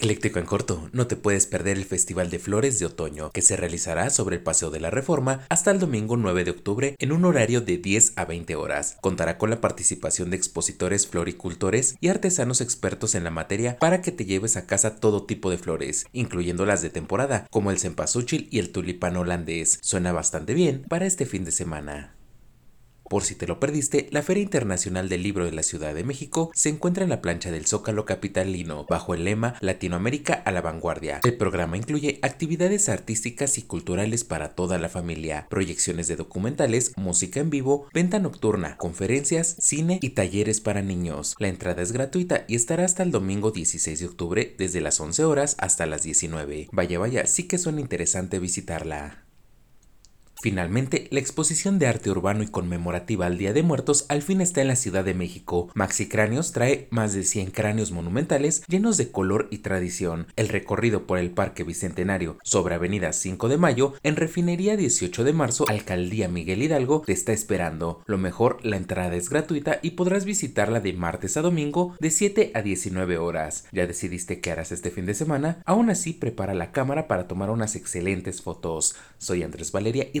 Ecléctico en corto, no te puedes perder el Festival de Flores de Otoño, que se realizará sobre el Paseo de la Reforma hasta el domingo 9 de octubre en un horario de 10 a 20 horas. Contará con la participación de expositores floricultores y artesanos expertos en la materia para que te lleves a casa todo tipo de flores, incluyendo las de temporada, como el cempasúchil y el tulipán holandés. Suena bastante bien para este fin de semana. Por si te lo perdiste, la Feria Internacional del Libro de la Ciudad de México se encuentra en la plancha del Zócalo Capitalino, bajo el lema Latinoamérica a la vanguardia. El programa incluye actividades artísticas y culturales para toda la familia, proyecciones de documentales, música en vivo, venta nocturna, conferencias, cine y talleres para niños. La entrada es gratuita y estará hasta el domingo 16 de octubre desde las 11 horas hasta las 19. Vaya, vaya, sí que suena interesante visitarla. Finalmente, la exposición de arte urbano y conmemorativa al Día de Muertos al fin está en la Ciudad de México. Maxi Cráneos trae más de 100 cráneos monumentales llenos de color y tradición. El recorrido por el Parque Bicentenario sobre Avenida 5 de Mayo en Refinería 18 de Marzo, Alcaldía Miguel Hidalgo, te está esperando. Lo mejor, la entrada es gratuita y podrás visitarla de martes a domingo de 7 a 19 horas. ¿Ya decidiste qué harás este fin de semana? Aún así, prepara la cámara para tomar unas excelentes fotos. Soy Andrés Valeria y